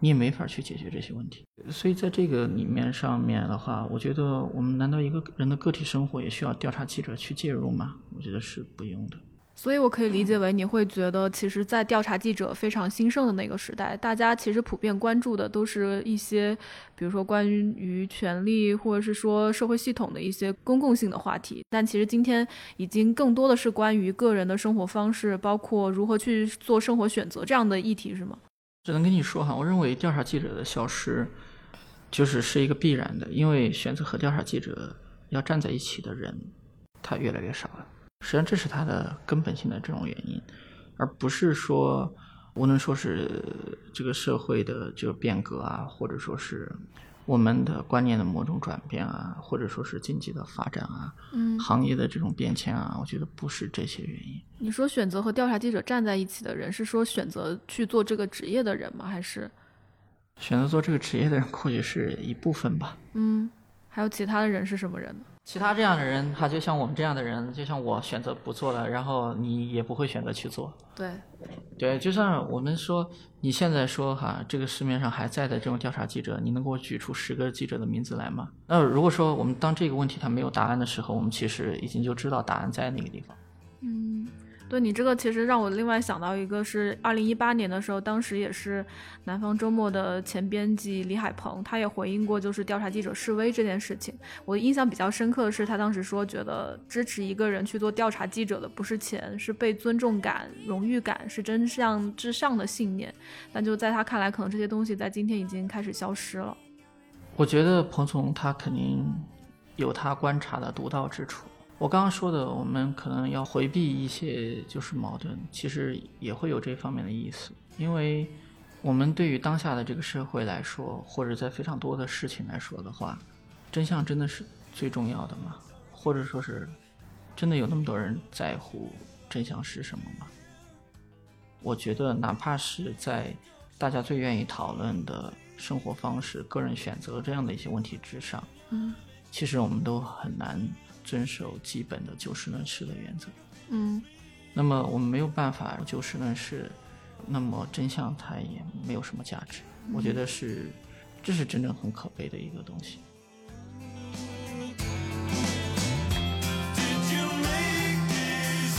你也没法去解决这些问题，所以在这个里面上面的话，我觉得我们难道一个人的个体生活也需要调查记者去介入吗？我觉得是不用的。所以我可以理解为你会觉得，其实，在调查记者非常兴盛的那个时代，大家其实普遍关注的都是一些，比如说关于权力或者是说社会系统的一些公共性的话题。但其实今天已经更多的是关于个人的生活方式，包括如何去做生活选择这样的议题，是吗？只能跟你说哈，我认为调查记者的消失，就是是一个必然的，因为选择和调查记者要站在一起的人，他越来越少了。实际上，这是他的根本性的这种原因，而不是说，无论说是这个社会的这个变革啊，或者说是。我们的观念的某种转变啊，或者说是经济的发展啊，嗯，行业的这种变迁啊，我觉得不是这些原因。你说选择和调查记者站在一起的人，是说选择去做这个职业的人吗？还是选择做这个职业的人，或许是一部分吧。嗯，还有其他的人是什么人呢？其他这样的人，他就像我们这样的人，就像我选择不做了，然后你也不会选择去做。对，对，就像我们说，你现在说哈，这个市面上还在的这种调查记者，你能给我举出十个记者的名字来吗？那如果说我们当这个问题它没有答案的时候，我们其实已经就知道答案在那个地方。对你这个其实让我另外想到一个是二零一八年的时候，当时也是南方周末的前编辑李海鹏，他也回应过就是调查记者示威这件事情。我印象比较深刻的是，他当时说觉得支持一个人去做调查记者的不是钱，是被尊重感、荣誉感，是真相至上的信念。但就在他看来，可能这些东西在今天已经开始消失了。我觉得彭总他肯定有他观察的独到之处。我刚刚说的，我们可能要回避一些就是矛盾，其实也会有这方面的意思。因为，我们对于当下的这个社会来说，或者在非常多的事情来说的话，真相真的是最重要的吗？或者说是，真的有那么多人在乎真相是什么吗？我觉得，哪怕是在大家最愿意讨论的生活方式、个人选择这样的一些问题之上，嗯，其实我们都很难。遵守基本的就事论事的原则。嗯。那么我们没有办法就事论事，那么真相它也没有什么价值。我觉得是，这是真正很可悲的一个东西。Did you make this